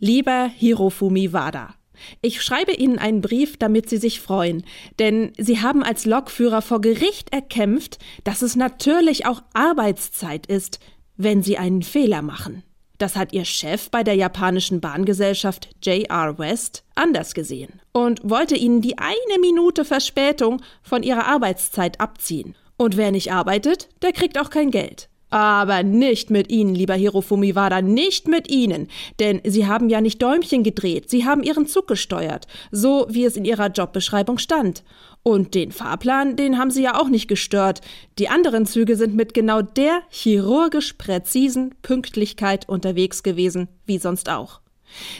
Lieber Hirofumi Wada, ich schreibe Ihnen einen Brief, damit Sie sich freuen, denn Sie haben als Lokführer vor Gericht erkämpft, dass es natürlich auch Arbeitszeit ist, wenn Sie einen Fehler machen. Das hat Ihr Chef bei der japanischen Bahngesellschaft JR West anders gesehen und wollte Ihnen die eine Minute Verspätung von Ihrer Arbeitszeit abziehen. Und wer nicht arbeitet, der kriegt auch kein Geld. Aber nicht mit Ihnen, lieber Hirofumi Wada, nicht mit Ihnen. Denn Sie haben ja nicht Däumchen gedreht, Sie haben Ihren Zug gesteuert, so wie es in Ihrer Jobbeschreibung stand. Und den Fahrplan, den haben Sie ja auch nicht gestört. Die anderen Züge sind mit genau der chirurgisch präzisen Pünktlichkeit unterwegs gewesen, wie sonst auch.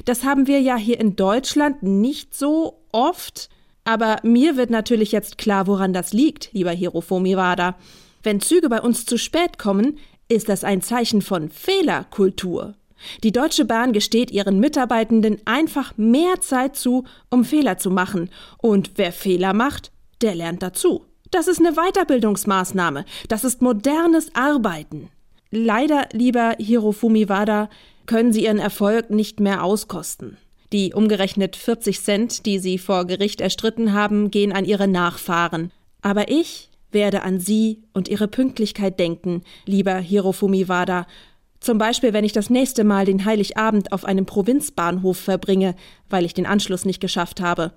Das haben wir ja hier in Deutschland nicht so oft. Aber mir wird natürlich jetzt klar, woran das liegt, lieber Hirofumi Wada. Wenn Züge bei uns zu spät kommen, ist das ein Zeichen von Fehlerkultur. Die Deutsche Bahn gesteht ihren Mitarbeitenden einfach mehr Zeit zu, um Fehler zu machen. Und wer Fehler macht, der lernt dazu. Das ist eine Weiterbildungsmaßnahme. Das ist modernes Arbeiten. Leider, lieber Hirofumi Wada, können Sie Ihren Erfolg nicht mehr auskosten. Die umgerechnet 40 Cent, die Sie vor Gericht erstritten haben, gehen an Ihre Nachfahren. Aber ich werde an Sie und Ihre Pünktlichkeit denken, lieber Hirofumi Wada. Zum Beispiel, wenn ich das nächste Mal den Heiligabend auf einem Provinzbahnhof verbringe, weil ich den Anschluss nicht geschafft habe.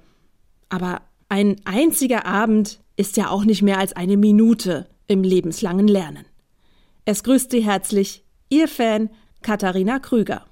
Aber ein einziger Abend ist ja auch nicht mehr als eine Minute im lebenslangen Lernen. Es grüßt Sie herzlich, Ihr Fan Katharina Krüger.